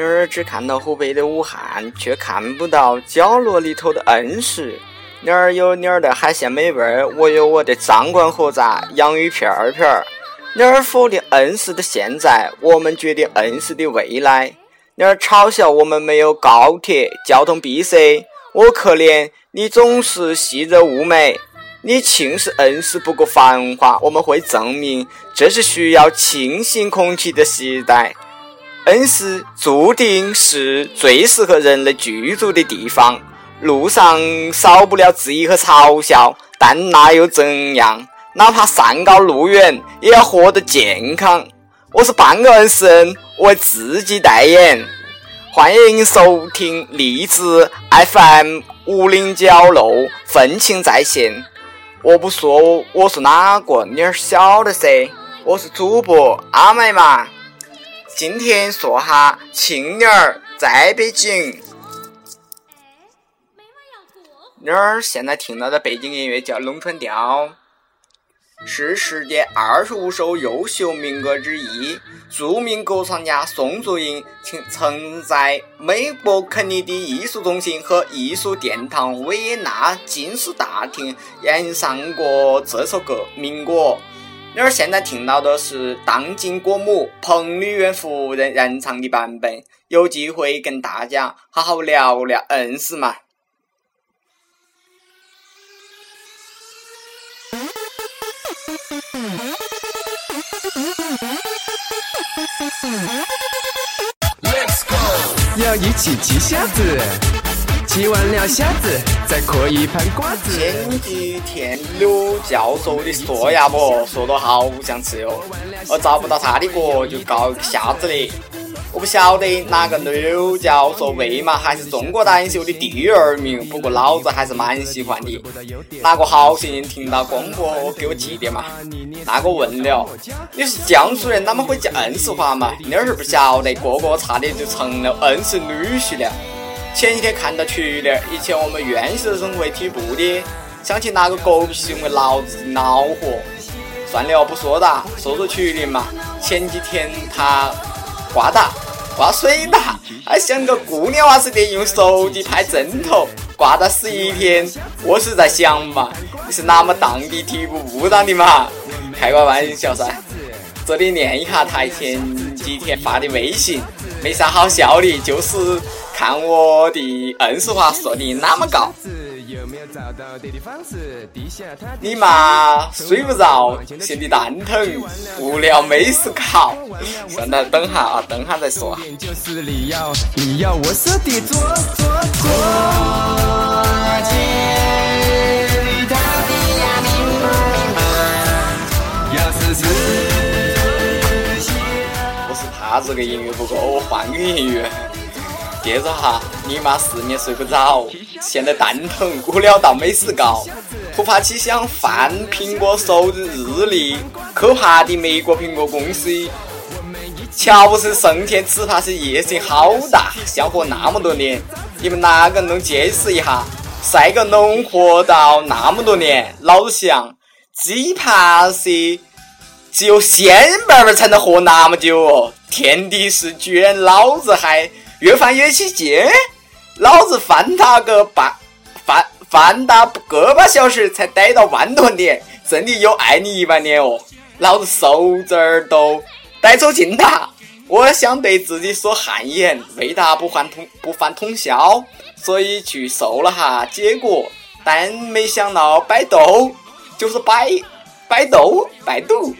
女儿只看到湖北的武汉，却看不到角落里头的恩施。女儿有女儿的海鲜美味，我有我的张冠何杂洋芋片儿片儿。女儿否定恩施的现在，我们决定恩施的未来。女儿嘲笑我们没有高铁，交通闭塞。我可怜你总是细热雾霾，你轻视恩施不够繁华。我们会证明，这是需要清新空气的时代。恩施注定是最适合人类居住的地方，路上少不了质疑和嘲笑，但那又怎样？哪怕山高路远，也要活得健康。我是半个恩施人，我为自己代言。欢迎收听荔枝 FM 五零角落愤青在线。我不说我是哪个，你儿晓得噻。我是主播阿麦嘛。今天说哈青年儿在北京。女儿现在听到的背景音乐叫《龙船调》，是世界二十五首优秀民歌之一。著名歌唱家宋祖英曾曾在美国肯尼迪艺术中心和艺术殿堂维也纳金丝大厅演唱过这首歌民歌。女儿现在听到的是当今国母彭丽媛夫人演唱的版本，有机会跟大家好好聊聊恩施嘛。要一起骑瞎子。吃完了虾子，再嗑一盘瓜子。前几天刘教授的嗦鸭脖说的好想吃哟，我找不到他的锅就告一个瞎子的。我不晓得哪个刘教授为嘛还是中国单秀的第二名，不过老子还是蛮喜欢的。哪个好心人听到广播给我寄点嘛？那个问了，你是江苏人，哪么会讲恩施话嘛？那儿不晓得，哥哥差点就成了恩施女婿了。前几天看到群里，以前我们院士生会体部的，想起那个狗屁行为，老子恼火。算了，不说哒，说说群里嘛。前几天他挂哒挂水哒，还像个姑娘娃似的用手机拍正头，挂到十一天。我是在想嘛，你是哪么当的体部部长的嘛？开个玩笑噻。这里念一下他前几天发的微信，没啥好笑的，就是。看我的恩施话说的那么高，你妈睡不着，嫌你蛋疼，无聊没事搞。算了，等下啊，等下再说。我是怕这个音乐不够，我换个音乐。接着哈，你妈失眠睡不着，现在蛋疼，无聊到没事搞，突发奇想翻苹果手日日历，可怕的美国苹果公司，乔布斯生前只怕是野心好大，想活那么多年，你们哪个能解释一下？赛个能活到那么多年？老想，只怕是只有仙妹妹才能活那么久哦！天地是居然老子还。越翻越起劲，老子翻他个半翻翻他个把小时才逮到万多年，真的有爱你一万年哦！老子手指儿都逮走劲大，我想对自己说汗颜，为他不犯通不犯通宵，所以去搜了哈结果，但没想到百度就是百百度百度。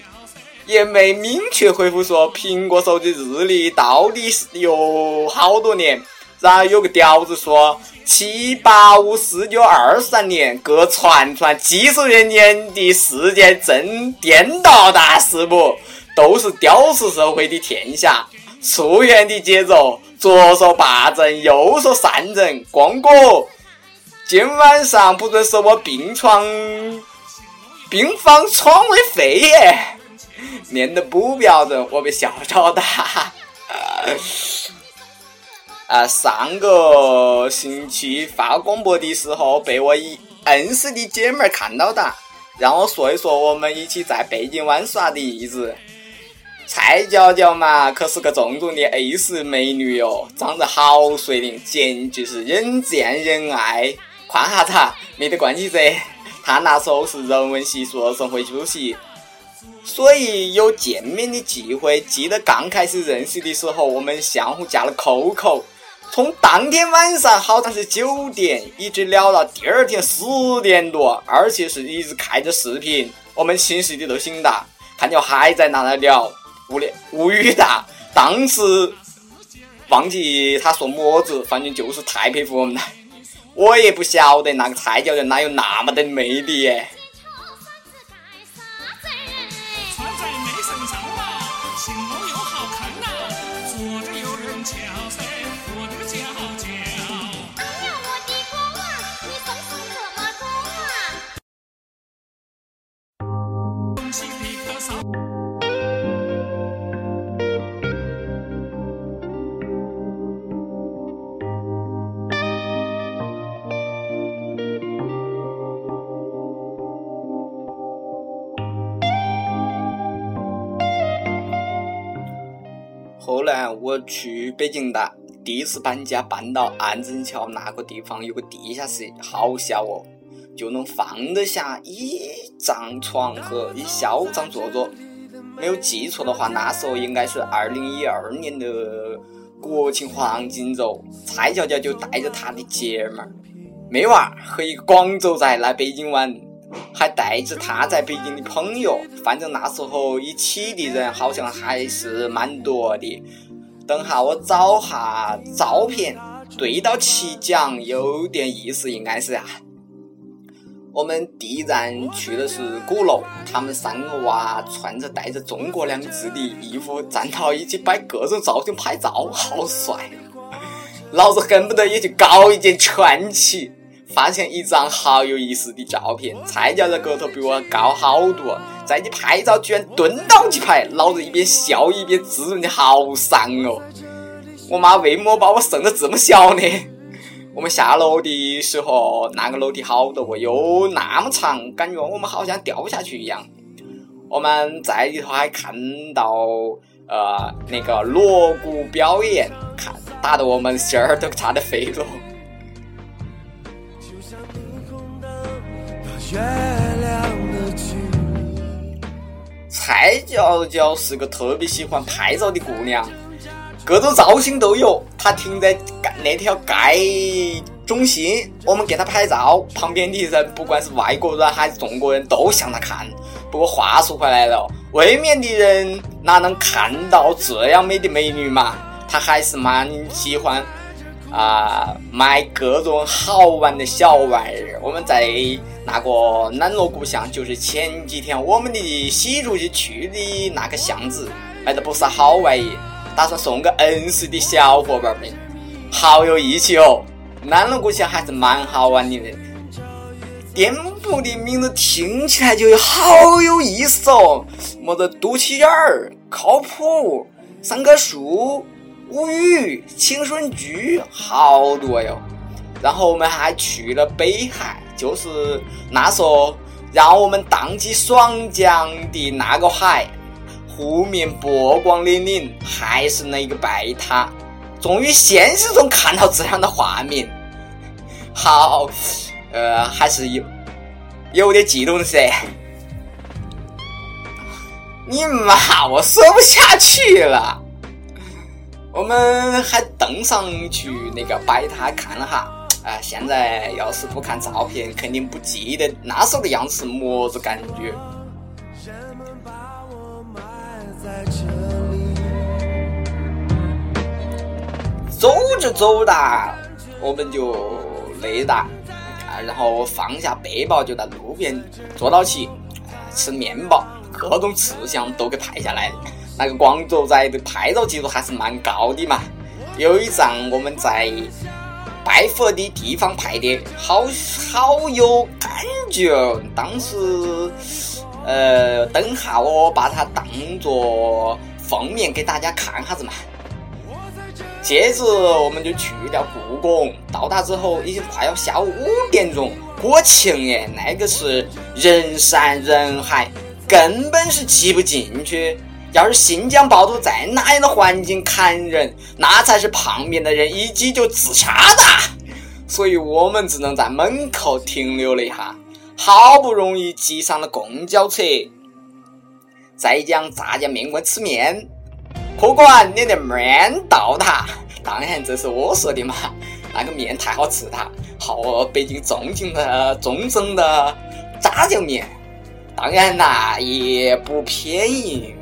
也没明确回复说苹果手机日历到底是有好多年，然后有个屌子说七八五四九二三年各传传几十元年的世界正颠倒大事不？都是屌丝社会的天下，溯源的节奏，左说八正，右说三正，光哥，今晚上不准说我病床病房床位费耶。念的不标准，我被笑着打。啊，上个星期发广播的时候，被我一恩师的姐妹儿看到的，让我说一说我们一起在北京玩耍的日子。蔡娇娇嘛，可是个正宗的 A 市美女哟，长得好水灵，简直是人见人爱。夸下她，没得关系噻，她那时候是人文系硕士生会主席，所以有见面的机会。记得刚开始认识的时候，我们相互加了 QQ。从当天晚上好像是九点，一直聊到第二天十点多，而且是一直开着视频。我们寝室的都醒了，看见还在那聊，无聊无语哒。当时忘记他说么子，反正就是太佩服我们了。我也不晓得那个蔡教练哪有那么的魅力耶。我去北京的，第一次搬家搬到安贞桥那个地方，有个地下室，好小哦，就能放得下一张床和一小张桌桌。没有记错的话，那时候应该是二零一二年的国庆黄金周，蔡娇娇就带着她的姐们儿、妹娃和一个广州仔来北京玩。还带着他在北京的朋友，反正那时候一起的人好像还是蛮多的。等下我找下照片，对到起讲，有点意思，应该是啊。我们第一站去的是鼓楼，他们三个娃穿着带着中国两字的衣服，站到一起摆各种造型拍照，好帅！老子恨不得也去搞一件圈起。发现一张好有意思的照片，菜价在个头比我高好多，在你拍照居然蹲倒起拍，老子一边笑一边滋润的好伤哦！我妈为么把我生得这么小呢？我们下楼的时候，那个楼梯好多，又那么长，感觉我们好像掉下去一样。我们在里头还看到呃那个锣鼓表演，看打得我们心儿都差点飞了。蔡娇娇是个特别喜欢拍照的姑娘，各种造型都有。她停在那条街中心，我们给她拍照，旁边的人不管是外国人还是中国人都向她看。不过话说回来了，外面的人哪能看到这样美的美女嘛？她还是蛮喜欢。啊，买各种好玩的小玩意儿。我们在那个南锣鼓巷，就是前几天我们的习主席去的那个巷子，买的不少好玩意，打算送给恩师的小伙伴们，好有义气哦。南锣鼓巷还是蛮好玩的，店铺的名字听起来就好有意思哦，么子肚脐眼儿，靠谱，三棵树。无语，青春剧好多哟。然后我们还去了北海，就是那时候让我们荡起双桨的那个海，湖面波光粼粼，还是那个白塔。终于现实中看到这样的画面，好，呃，还是有有点激动噻。你妈，我说不下去了。我们还登上去那个摆摊看了哈，哎，现在要是不看照片，肯定不记得那时候的样子是么子感觉。走着走哒，我们就累了，啊，然后放下背包就在路边坐到起，吃面包，各种吃相都给拍下来了。那个广州仔的拍照技术还是蛮高的嘛，有一张我们在拜佛的地方拍的，好好有感觉。当时，呃，等下我把它当做封面给大家看哈子嘛。接着我们就去了故宫，到达之后已经快要下午五点钟，国庆耶，那个是人山人海，根本是挤不进去。要是新疆暴徒在那样的环境砍人，那才是旁边的人一击就自杀的。所以我们只能在门口停留了一下，好不容易挤上了公交车，再将炸酱面馆吃面。客官，你的面到达。当然，这是我说的嘛。那个面太好吃了，好北京正经的中正的炸酱面。当然啦，也不便宜。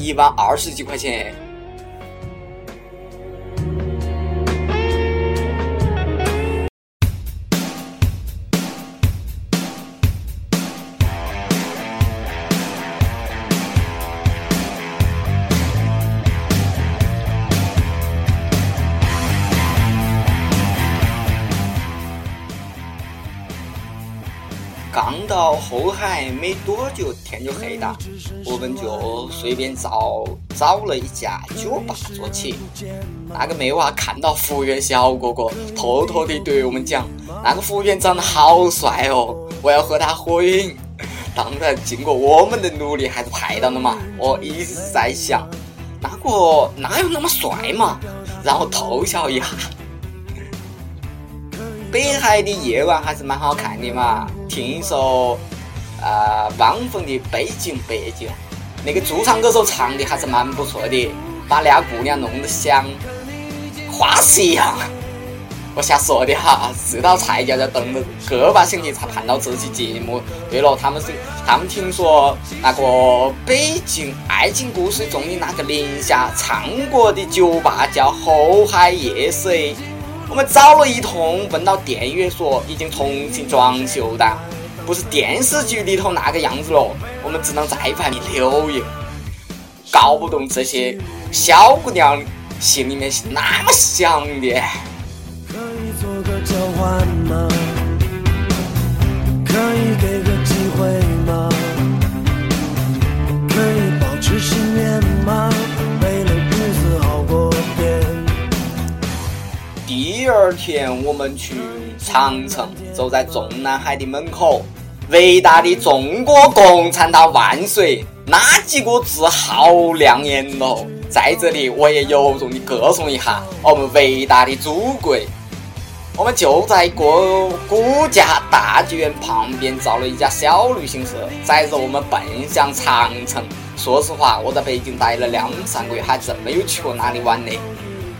一碗二十几块钱。到后海没多久，天就黑了，我们就随便找找了一家酒吧坐起。那个妹娃看到服务员小哥哥，偷偷地对我们讲：“那个服务员长得好帅哦，我要和他合影。”当然，经过我们的努力，还是拍到了嘛。我一直在想，那个哪有那么帅嘛？然后偷笑一下。北海的夜晚还是蛮好看的嘛。听说，呃，汪峰的《北京北京》，那个驻唱歌手唱的还是蛮不错的，把那姑娘弄得像花石一样。我瞎说的哈，这道菜要在等了个把星期才看到这期节目。对了，他们是他们听说那个《北京爱情故事》中的那个林夏唱过的酒吧叫后海夜色。我们找了一通，问到店员说已经重新装修的，不是电视剧里头那个样子了。我们只能再盘留言，搞不懂这些小姑娘心里面是那么想的。可以做个交换吗？可以给个机会吗？可以保持信念吗？为了日子好过点第二天，我们去长城，走在中南海的门口，伟大的中国共产党万岁！那几个字好亮眼哦。在这里，我也由衷的歌颂一下我们伟大的祖国。我们就在国国家大剧院旁边找了一家小旅行社，载着我们奔向长城。说实话，我在北京待了两三个月，还真没有去过哪里玩呢。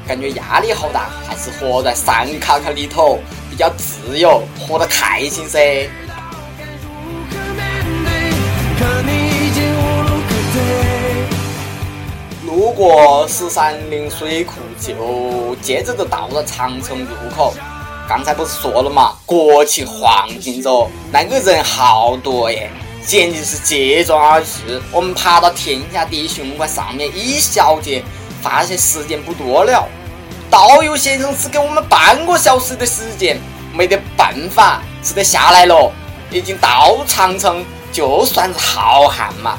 感觉压力好大，还是活在山卡卡里头比较自由，活得开心噻。路过十三陵水库，就接着就到了长城入口。刚才不是说了嘛，国庆黄金周，那个人好多耶，简直是接踵而至。我们爬到天下第一雄关上面一小节，发现时间不多了。导游先生只给我们半个小时的时间，没得办法，只得下来了。已经到长城，就算是好汉嘛。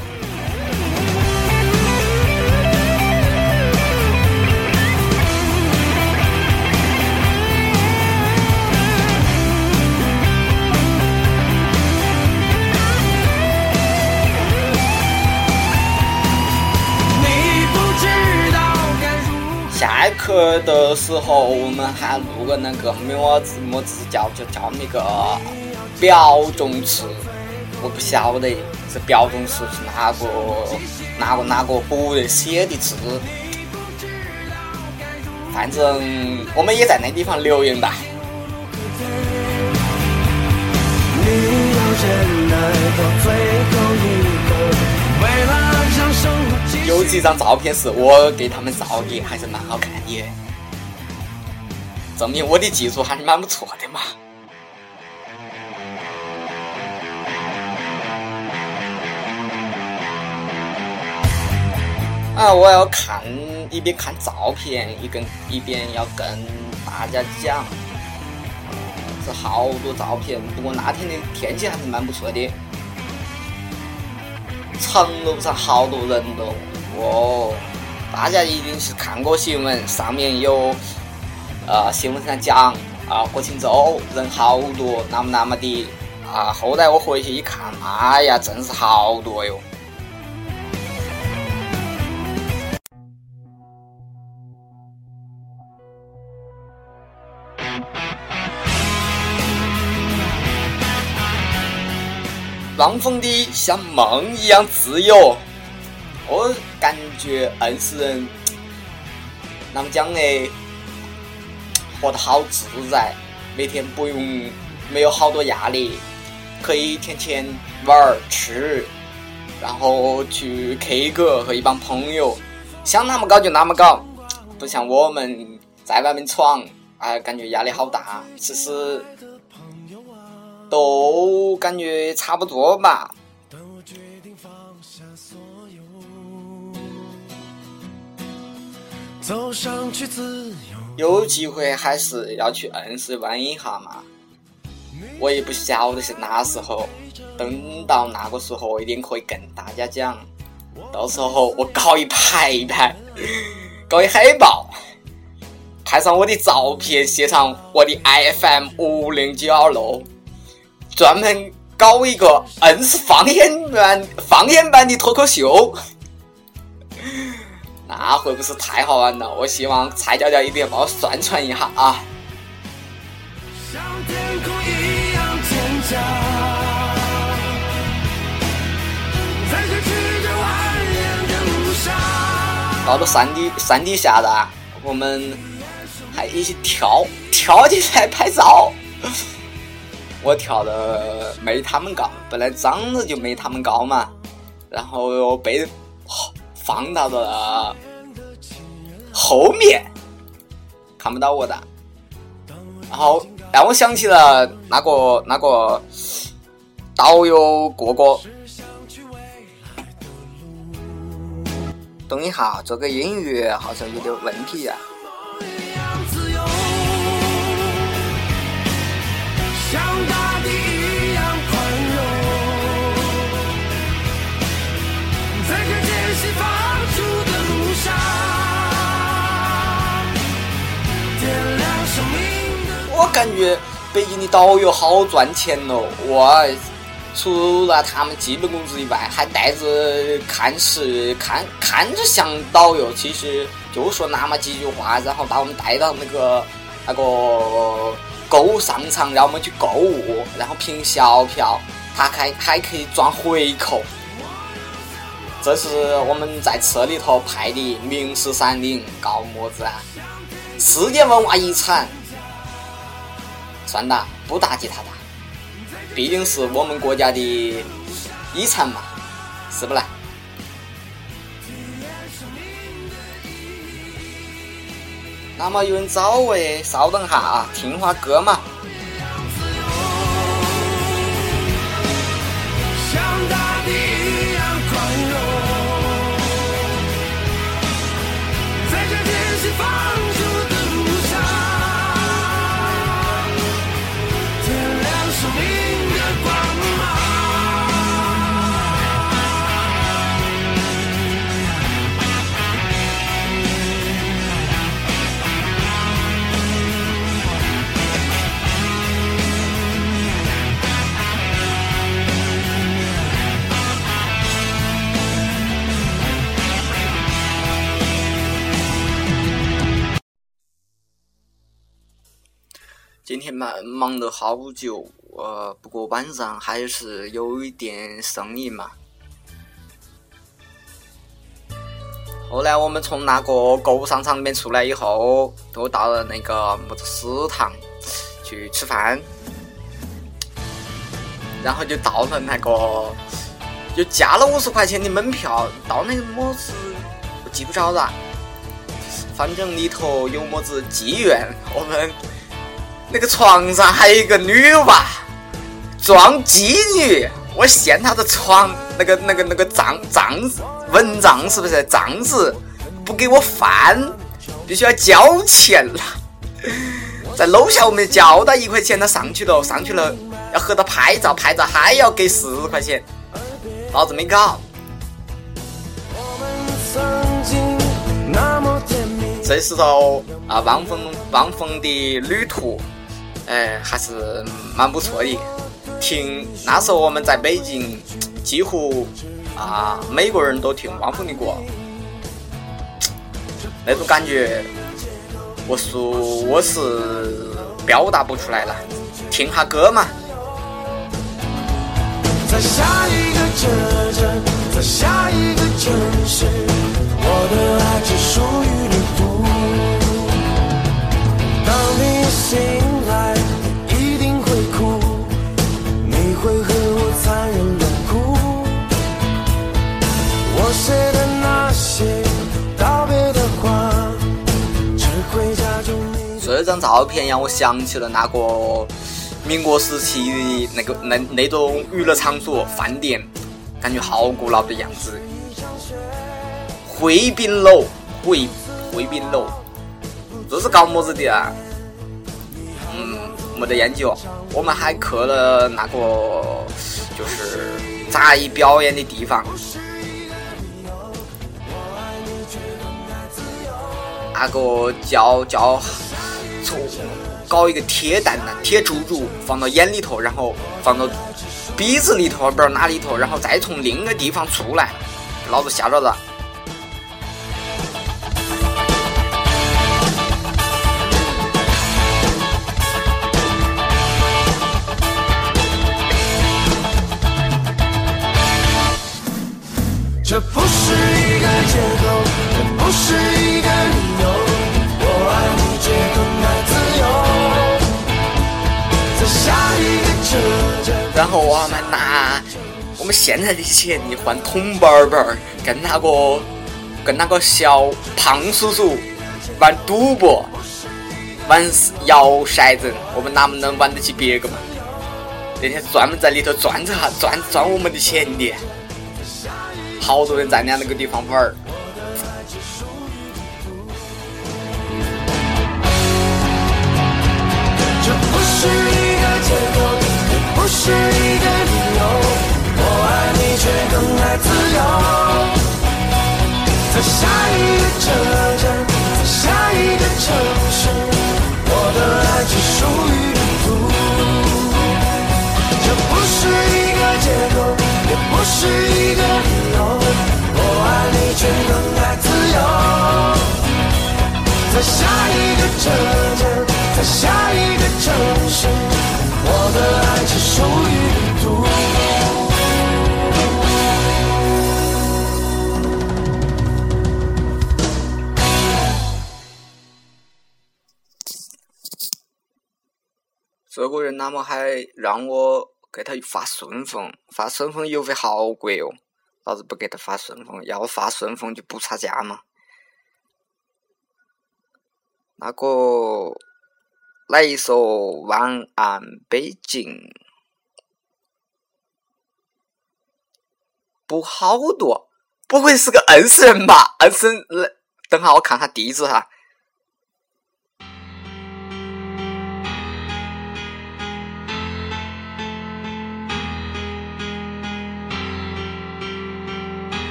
课的时候，我们还录个那个么子么子叫叫叫那个表忠词，我不晓得这表忠词是哪个哪个哪个古人写的字，反正我们也在那地方留言吧。有几张照片是我给他们照的，还是蛮好看的，证明我的技术还是蛮不错的嘛。啊，我要看一边看照片，一跟一边要跟大家讲，是好多照片，不过那天的天气还是蛮不错的。长路上好多人哦，哦大家一定是看过新闻，上面有，呃，新闻上讲啊，国庆周人好多，那么那么的啊。后来我回去一看，哎呀，真是好多哟。浪风的像梦一样自由。我感觉二十人，那么讲呢，活得好自在，每天不用没有好多压力，可以天天玩儿吃，然后去 K 歌和一帮朋友，想那么搞就那么搞，不像我们在外面闯，哎，感觉压力好大。其实都感觉差不多吧。走上去自由。有机会还是要去恩施玩一下嘛。我也不晓得是哪时候，等到那个时候，我一定可以跟大家讲。到时候我搞一排一排，搞一海报，拍上我的照片，写上我的 FM 五零九二六，专门搞一个硬是方言版方言版的脱口秀。那会不是太好玩了？我希望蔡娇娇一定要帮我宣传一下啊！到了山底山底下了，我们还一起跳跳起来拍照。我跳的没他们高，本来长得就没他们高嘛，然后又被。放到了后面，看不到我的。然后让我想起了那个那个导游哥哥。等一下，这个音乐好像有点问题呀。我感觉北京的导游好赚钱哦！哇，除了他们基本工资以外，还带着看似看看着像导游，其实就说那么几句话，然后把我们带到那个那个购物商场，让我们去购物，然后凭小票，他还还可以赚回扣。这是我们在车里头拍的名士山岭，搞么子啊？世界文化遗产。算了，不打击他了，毕竟是我们国家的遗产嘛，是不啦？那么有人找喂，稍等哈啊，听会歌嘛。今天忙忙了好久，呃，不过晚上还是有一点生意嘛。后来我们从那个购物商场里面出来以后，都到了那个么子食堂去吃饭，然后就到了那个，就加了五十块钱的门票，到那个么子我记不着了，反正里头有么子妓院，我们。那个床上还有一个女娃，装妓女。我嫌她的床，那个、那个、那个账账蚊帐是不是帐子？不给我翻，必须要交钱了。在楼下我们交到一块钱，他上去了，上去了要和他拍照，拍照还要给十块钱，老子没搞。这时候啊，汪峰汪峰的旅途，哎，还是蛮不错的。听那时候我们在北京，几乎啊每个人都听汪峰的歌，那种感觉，我说我是表达不出来了。听下歌嘛。在下一个车站，在下一个城市，我的爱只属于旅途。当你醒这张照片让我想起了那个。民国时期的那个那那种娱乐场所饭店，感觉好古老的样子。汇宾楼，汇汇宾楼，这是搞么子的啊？嗯，没得研究。我们还去了那个就是杂艺表演的地方，那个叫叫从。搞一个铁蛋蛋、铁猪猪放到眼里头，然后放到鼻子里头，不知道哪里头，然后再从另一个地方出来，老子吓着了。我们拿我们现在的钱你换铜板板，跟那个跟那个小胖叔叔玩赌博，玩摇骰子，我们哪能玩得起别个嘛？那天专门在里头转着哈，转转我们的钱的，好多人在那那个地方玩儿。不是一个理由，我爱你却更爱自由。在下一个车站，在下一个城市，我的爱只属于旅途。这不是一个借口，也不是一个理由，我爱你却更爱自由。在下一个车站，在下一个城市。我的爱只属于旅途。这个人那么还让我给他发顺丰，发顺丰邮费好贵哦，老子不给他发顺丰，要发顺丰就不差价嘛。那个。来一首《晚安北京》，不好多，不会是个恩施人吧？恩施人，等下我看下地址哈。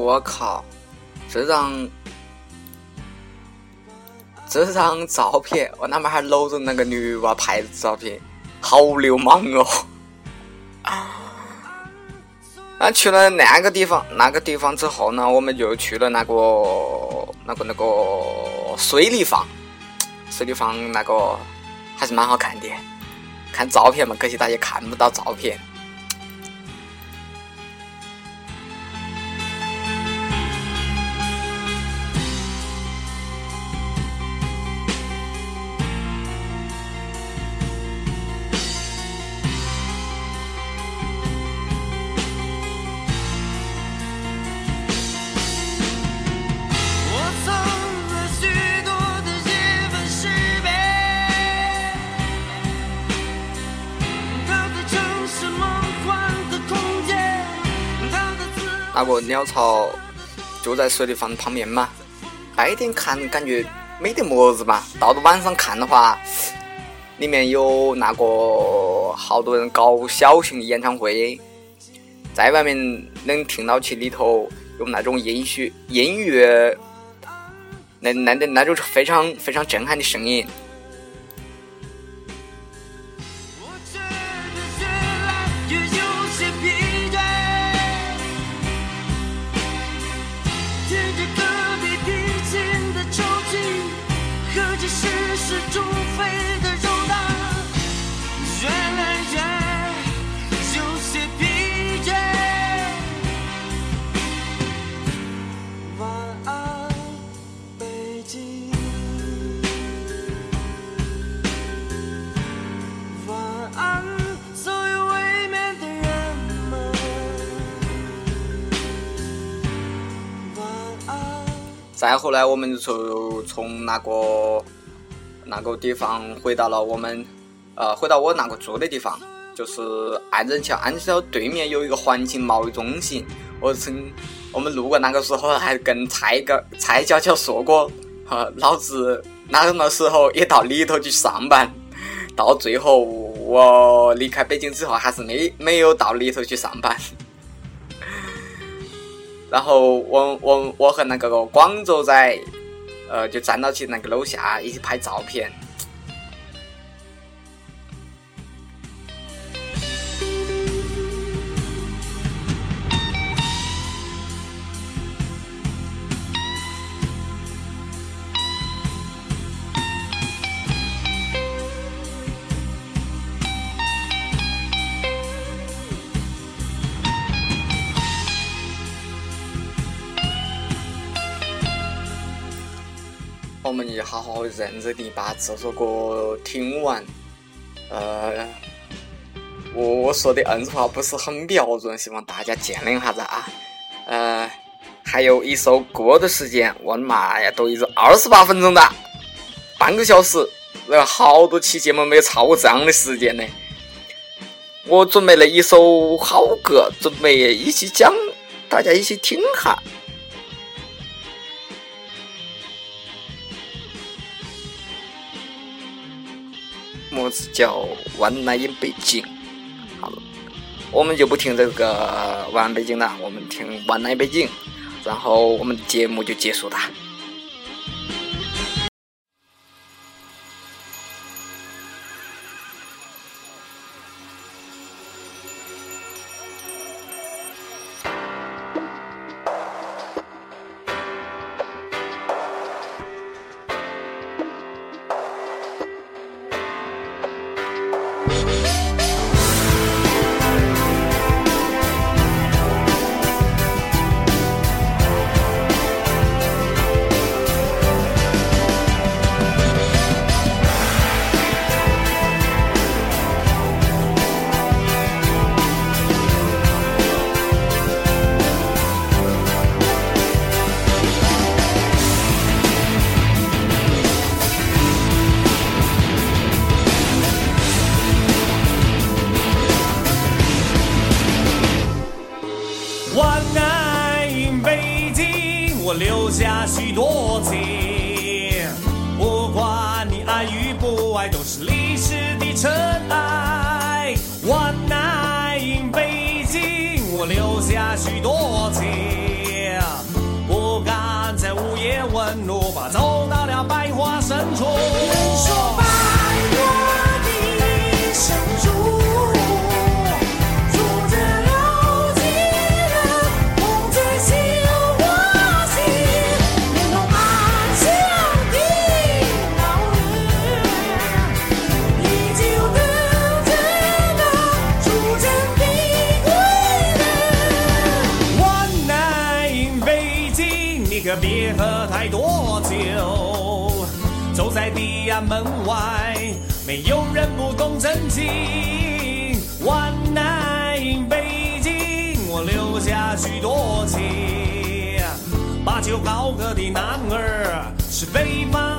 我靠，这张这张照片，我他妈还搂着那个女娃拍的照片，好流氓哦！啊，去了那个地方，那个地方之后呢，我们就去了那个那个那个水立方，水立方那个还是蛮好看的，看照片嘛，可惜大家看不到照片。鸟巢就在水立方旁边嘛，白天看感觉没得么子嘛，到了晚上看的话，里面有那个好多人搞小型的演唱会，在外面能听到起里头有那种音乐音乐，那那那那种非常非常震撼的声音。再后来，我们就从那个那个地方回到了我们，呃，回到我那个住的地方，就是安仁桥。安仁桥对面有一个环境贸易中心。我曾我们路过那个时候，还跟蔡个蔡娇娇说过，哈，老子那个时候也到里头去上班。到最后，我离开北京之后，还是没没有到里头去上班。然后我我我和那个广州仔，呃，就站到起那个楼下一起拍照片。我认真地把这首歌听完。呃，我我说的嗯话不是很标准，希望大家见谅下子啊。呃，还有一首歌的时间，我的妈呀，都已经二十八分钟了，半个小时，然后好多期节目没有超过这样的时间呢。我准备了一首好歌，准备一起讲，大家一起听哈。是叫万南音北京？好了，我们就不听这个万北京了，我们听万南北京，然后我们的节目就结束了。没有人不懂真情。万籁北京，我留下许多情。把酒高歌的男儿，是北方。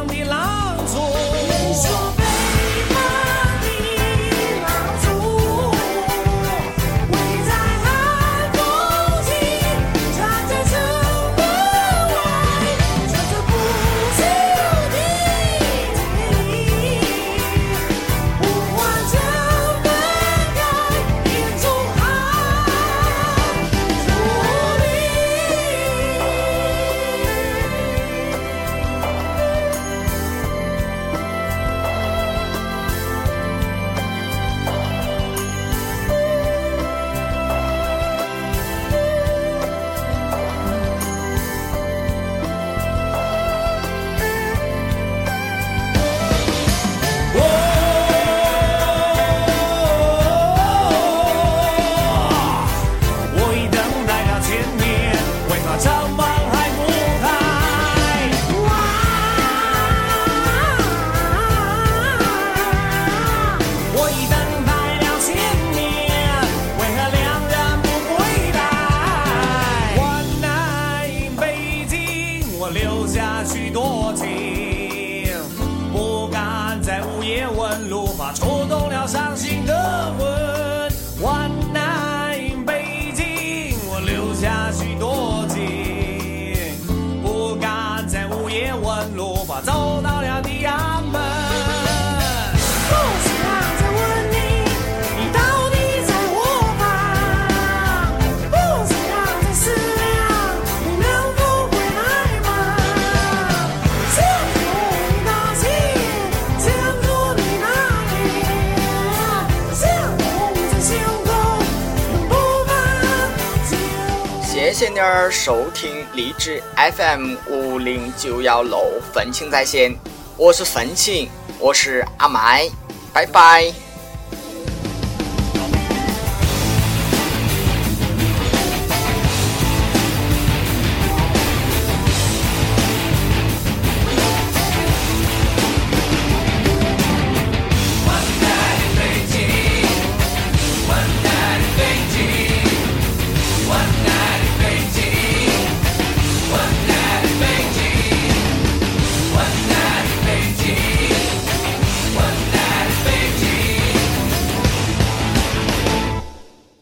点点收听励志 fm 五零九幺六愤青在线。我是愤青我是阿麦拜拜。